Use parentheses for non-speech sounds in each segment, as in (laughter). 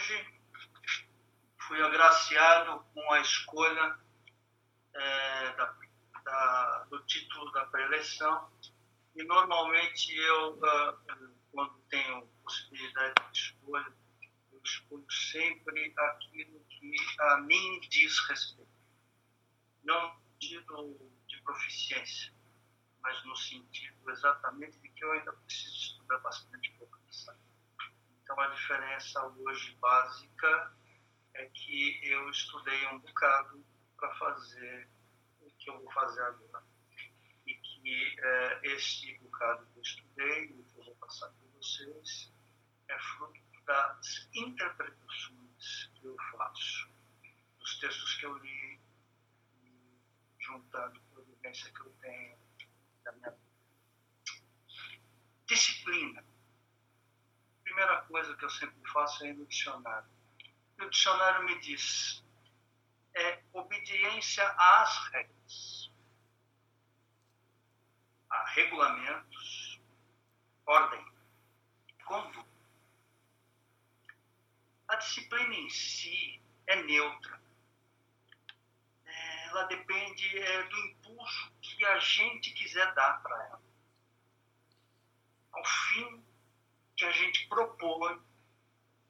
Hoje fui agraciado com a escolha é, da, da, do título da preleção e normalmente eu, uh, quando tenho possibilidade de escolha, eu escolho sempre aquilo que a mim diz respeito. Não no sentido de proficiência, mas no sentido exatamente de que eu ainda preciso estudar bastante pouco Então a diferença hoje básica é que eu estudei um bocado para fazer o que eu vou fazer agora. E que é, esse bocado que eu estudei, o que eu vou passar para vocês, é fruto das interpretações que eu faço, dos textos que eu li, juntando com a vivência que eu tenho da minha vida. Disciplina. Primeira coisa que eu sempre faço é ir no dicionário. O dicionário me diz é obediência às regras, a regulamentos, ordem, conduta. A disciplina em si é neutra. Ela depende é, do impulso que a gente quiser dar para ela. Ao fim que a gente propõe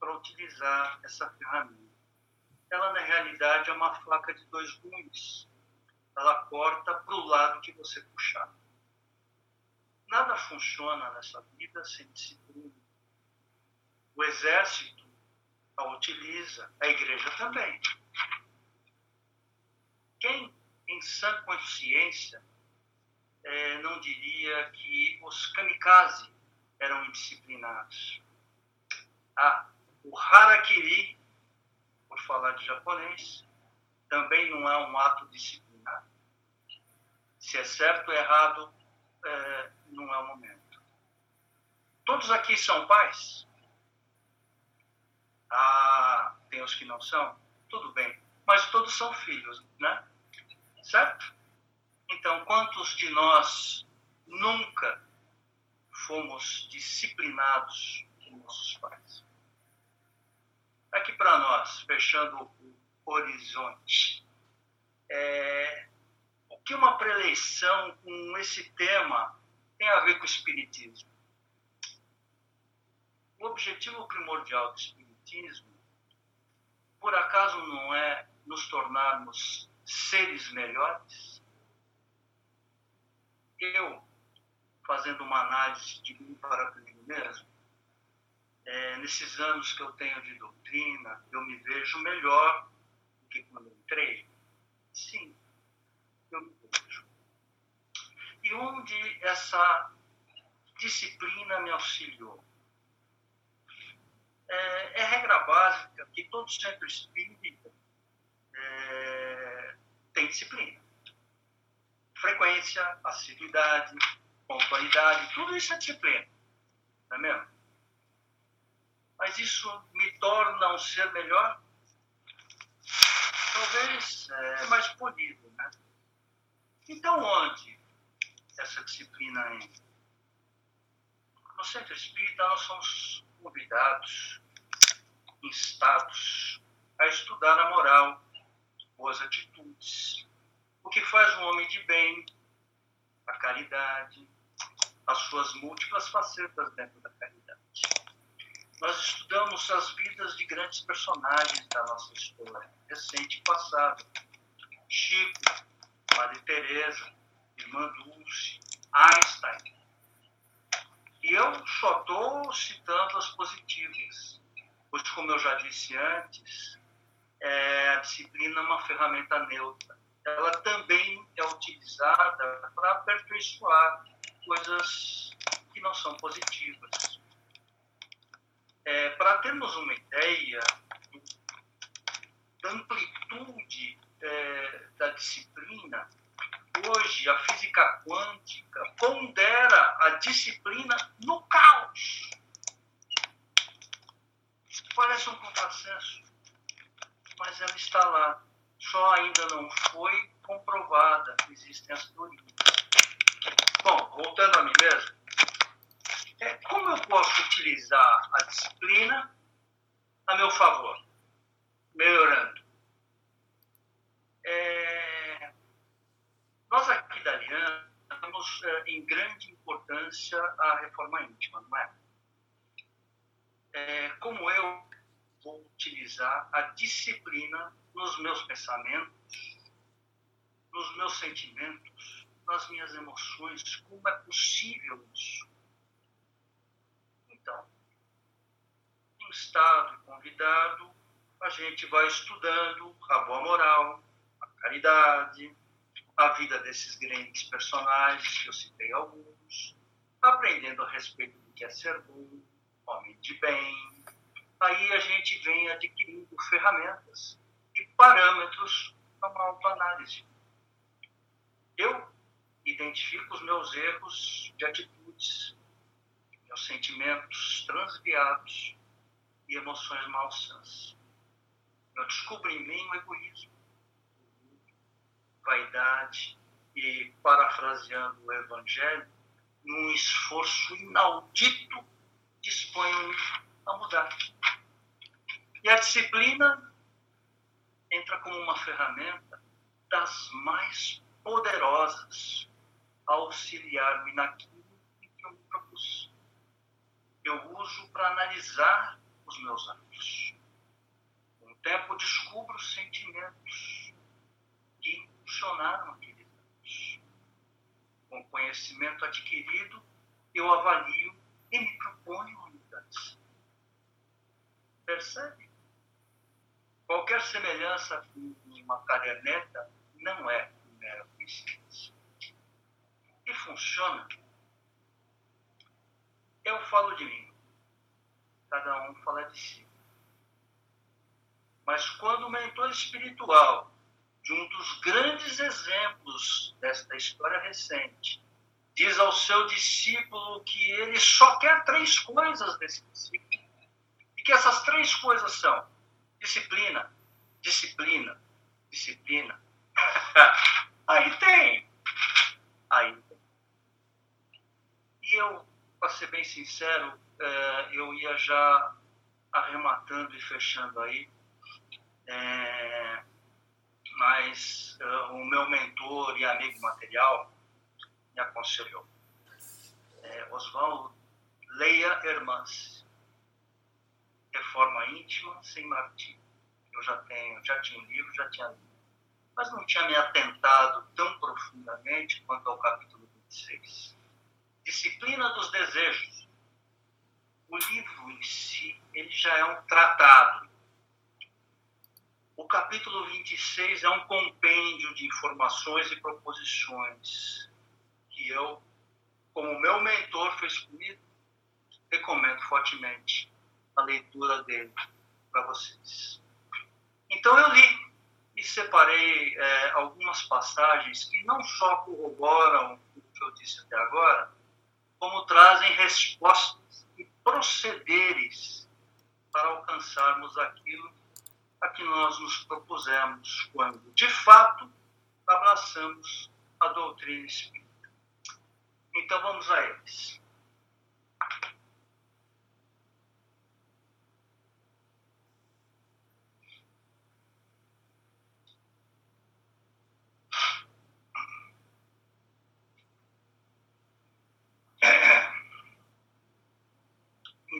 para utilizar essa ferramenta ela na realidade é uma faca de dois gumes. Ela corta para o lado que você puxar. Nada funciona nessa vida sem disciplina. O exército a utiliza, a igreja também. Quem, em sã consciência, é, não diria que os kamikaze eram indisciplinados? Ah, o harakiri por falar de japonês, também não é um ato disciplinar. Se é certo ou errado, é, não é o momento. Todos aqui são pais? Ah, tem os que não são? Tudo bem. Mas todos são filhos, né? Certo? Então, quantos de nós nunca fomos disciplinados por nossos pais? Aqui para nós, fechando o horizonte, é, o que uma preleição com esse tema tem a ver com o Espiritismo? O objetivo primordial do Espiritismo, por acaso, não é nos tornarmos seres melhores? Eu, fazendo uma análise de mim para mim mesmo, é, nesses anos que eu tenho de doutrina, eu me vejo melhor do que quando entrei? Sim, eu me vejo. E onde essa disciplina me auxiliou? É, é regra básica que todo centro espírita é, tem disciplina. Frequência, assiduidade, pontualidade, tudo isso é disciplina. Não é mesmo? mas isso me torna um ser melhor? Talvez é, mais polido, né? Então, onde essa disciplina entra? No centro espírita, nós somos convidados, instados a estudar a moral, boas atitudes, o que faz um homem de bem, a caridade, as suas múltiplas facetas dentro da caridade nós estudamos as vidas de grandes personagens da nossa história, recente e passada. Chico, Maria Teresa, Irmã Dulce, Einstein. E eu só estou citando as positivas, pois, como eu já disse antes, é, a disciplina é uma ferramenta neutra. Ela também é utilizada para aperfeiçoar coisas que não são positivas. É, para termos uma ideia da amplitude é, da disciplina, hoje a física quântica pondera a disciplina no caos. Parece um contrassenso, mas ela está lá. Só ainda não foi comprovada. Existem as teorias. Bom, voltando a mim mesmo, é, como eu posso utilizar a disciplina a meu favor, melhorando. É, nós aqui da Aliança damos é, em grande importância a reforma íntima, não é? é? Como eu vou utilizar a disciplina nos meus pensamentos, nos meus sentimentos, nas minhas emoções, como é possível isso? Então, em estado convidado, a gente vai estudando a boa moral, a caridade, a vida desses grandes personagens, que eu citei alguns, aprendendo a respeito do que é ser bom, homem de bem. Aí a gente vem adquirindo ferramentas e parâmetros para uma autoanálise. Eu identifico os meus erros de atitudes, meus sentimentos transviados e emoções malsãs. Eu descubro em mim o egoísmo, vaidade e, parafraseando o Evangelho, num esforço inaudito, disponho a mudar. E a disciplina entra como uma ferramenta das mais poderosas auxiliar-me naquilo que eu propus. Eu uso para analisar os meus atos. Com o tempo descubro sentimentos que impulsionaram aqueles atos. Com o conhecimento adquirido, eu avalio e me proponho mudança. Percebe? Qualquer semelhança com uma caderneta não é mera coincidência. E funciona. Eu falo de mim, cada um fala de si. Mas quando o mentor espiritual, de um dos grandes exemplos desta história recente, diz ao seu discípulo que ele só quer três coisas desse discípulo, e que essas três coisas são disciplina, disciplina, disciplina. (laughs) Aí tem. Aí tem. Eu, para ser bem sincero, é, eu ia já arrematando e fechando aí. É, mas é, o meu mentor e amigo material me aconselhou. É, Oswaldo, leia Irmãs. Reforma íntima sem martírio. Eu já tenho, já tinha um livro, já tinha lido. Mas não tinha me atentado tão profundamente quanto ao capítulo 26. Disciplina dos desejos. O livro em si, ele já é um tratado. O capítulo 26 é um compêndio de informações e proposições que eu, como meu mentor fez comigo, recomendo fortemente a leitura dele para vocês. Então eu li e separei é, algumas passagens que não só corroboram o que eu disse até agora, como trazem respostas e procederes para alcançarmos aquilo a que nós nos propusemos quando, de fato, abraçamos a doutrina espírita. Então vamos a eles.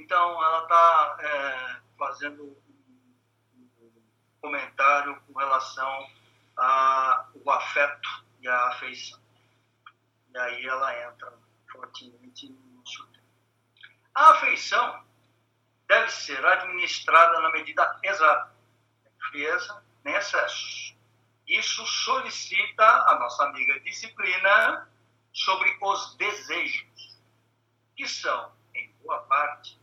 Então, ela está é, fazendo um comentário com relação ao afeto e à afeição. E aí ela entra fortemente no nosso tema. A afeição deve ser administrada na medida exata, frieza nem excessos. Isso solicita a nossa amiga disciplina sobre os desejos, que são, em boa parte,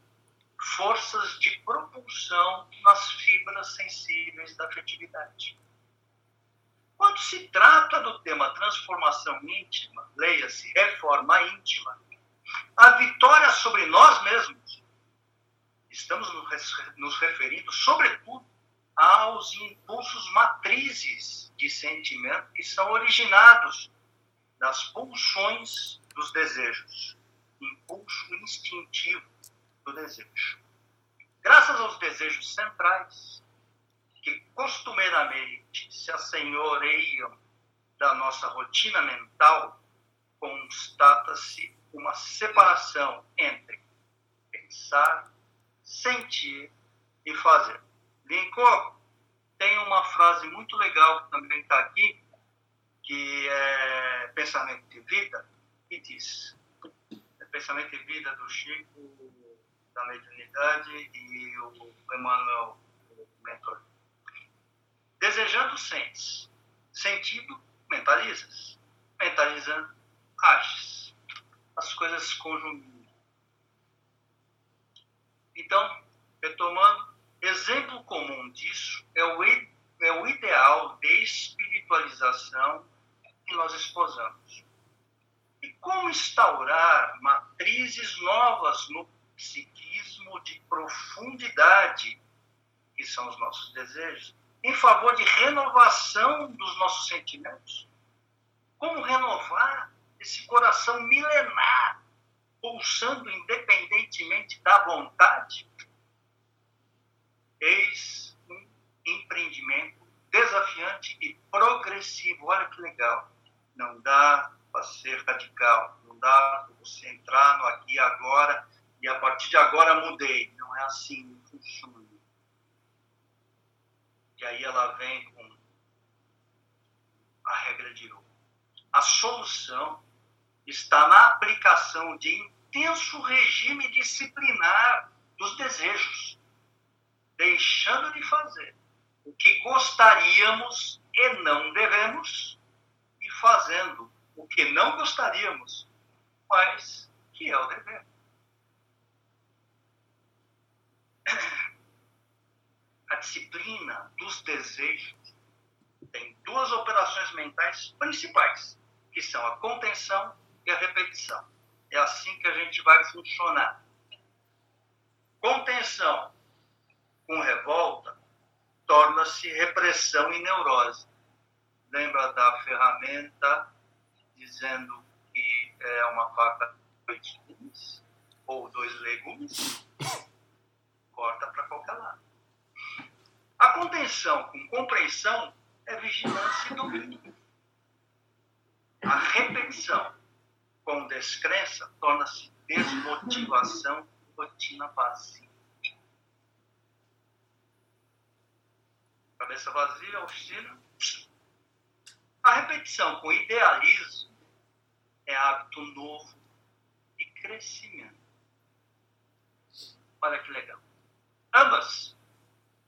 forças de propulsão nas fibras sensíveis da afetividade. Quando se trata do tema transformação íntima, leia-se reforma íntima, a vitória sobre nós mesmos, estamos nos referindo, sobretudo, aos impulsos matrizes de sentimento que são originados das pulsões dos desejos, impulso instintivo do desejo. Graças aos desejos centrais, que costumeiramente se assenhoreiam da nossa rotina mental, constata-se uma separação entre pensar, sentir e fazer. Lincoln tem uma frase muito legal que também está aqui, que é Pensamento de Vida, e diz: é Pensamento de Vida do Chico, da Mediunidade e o Emmanuel, o mentor. Desejando, sentes. Sentido, mentalizas. Mentalizando, ages. As coisas se conjugam. Então, retomando, exemplo comum disso é o, é o ideal de espiritualização que nós esposamos. E como instaurar matrizes novas no psiquismo de profundidade, que são os nossos desejos, em favor de renovação dos nossos sentimentos. Como renovar esse coração milenar, pulsando independentemente da vontade? Eis um empreendimento desafiante e progressivo. Olha que legal. Não dá para ser radical, não dá para você entrar no aqui e agora e a partir de agora mudei. Não é assim, não funciona. E aí ela vem com a regra de ouro. A solução está na aplicação de intenso regime disciplinar dos desejos, deixando de fazer o que gostaríamos e não devemos, e fazendo o que não gostaríamos, mas que é o dever. A disciplina dos desejos tem duas operações mentais principais, que são a contenção e a repetição. É assim que a gente vai funcionar. Contenção com revolta torna-se repressão e neurose. Lembra da ferramenta dizendo que é uma faca de dois legumes ou dois legumes? Corta para qualquer lado. A contenção com compreensão é vigilância e domínio. A repetição com descrença torna-se desmotivação e rotina vazia. Cabeça vazia, oficina. A repetição com idealismo é hábito novo e crescimento. Olha que legal. Ambas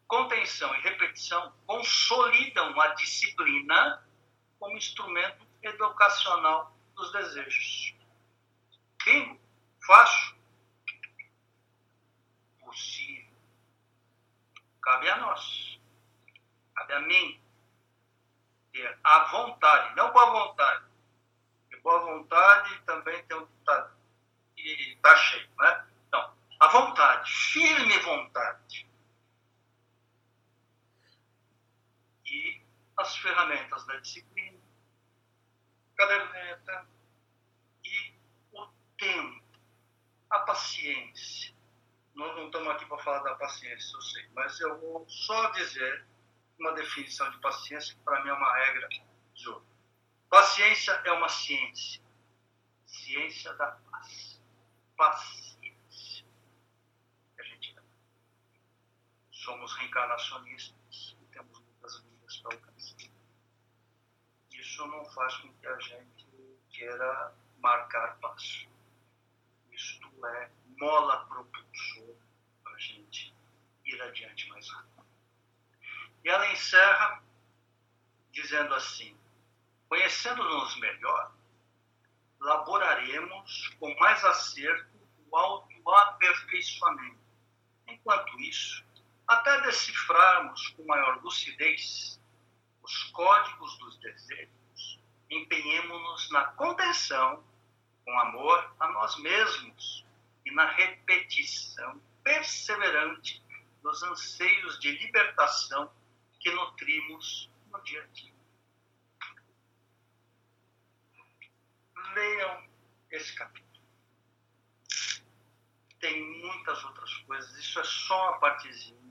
contenção e repetição consolidam a disciplina como instrumento educacional dos desejos. Bingo, fácil, possível. Cabe a nós, cabe a mim ter a vontade, não boa vontade. Porque boa vontade também tem um tá, e está cheio, né? A vontade, firme vontade as ferramentas da disciplina, caderneta e o tempo, a paciência. Nós não estamos aqui para falar da paciência, eu sei, mas eu vou só dizer uma definição de paciência que para mim é uma regra de ouro. Paciência é uma ciência, ciência da paz. Paciência. A gente somos reencarnacionistas e temos muitas vidas para alcançar isso não faz com que a gente queira marcar passo. Isto é mola propulsora para a gente ir adiante mais rápido. E ela encerra dizendo assim: Conhecendo-nos melhor, laboraremos com mais acerto o autoaperfeiçoamento. Enquanto isso, até decifrarmos com maior lucidez os códigos dos desejos, empenhemos-nos na contenção, com amor a nós mesmos e na repetição perseverante dos anseios de libertação que nutrimos no dia a dia. Leiam esse capítulo. tem muitas outras coisas. Isso é só uma partezinha.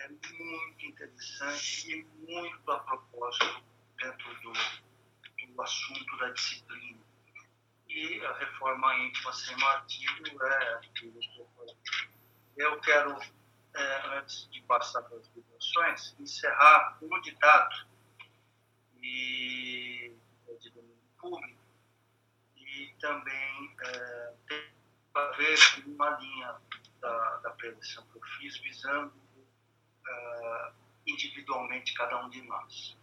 É muito interessante e muito a propósito dentro do, do assunto da disciplina. E a reforma íntima sem martírio é aquilo que eu falei. Eu quero, é, antes de passar para as vibrações, encerrar com um ditado e, é de domínio público e também é, tem a ver com uma linha da, da preleção que eu fiz visando uh, individualmente cada um de nós.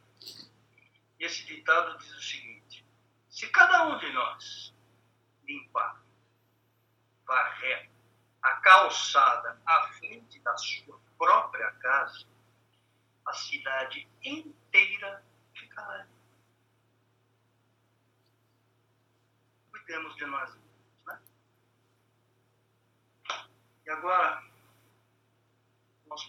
E esse ditado diz o seguinte: se cada um de nós limpar, varrer a calçada à frente da sua própria casa, a cidade inteira ficará limpa. Cuidemos de nós mesmos, né? E agora, para as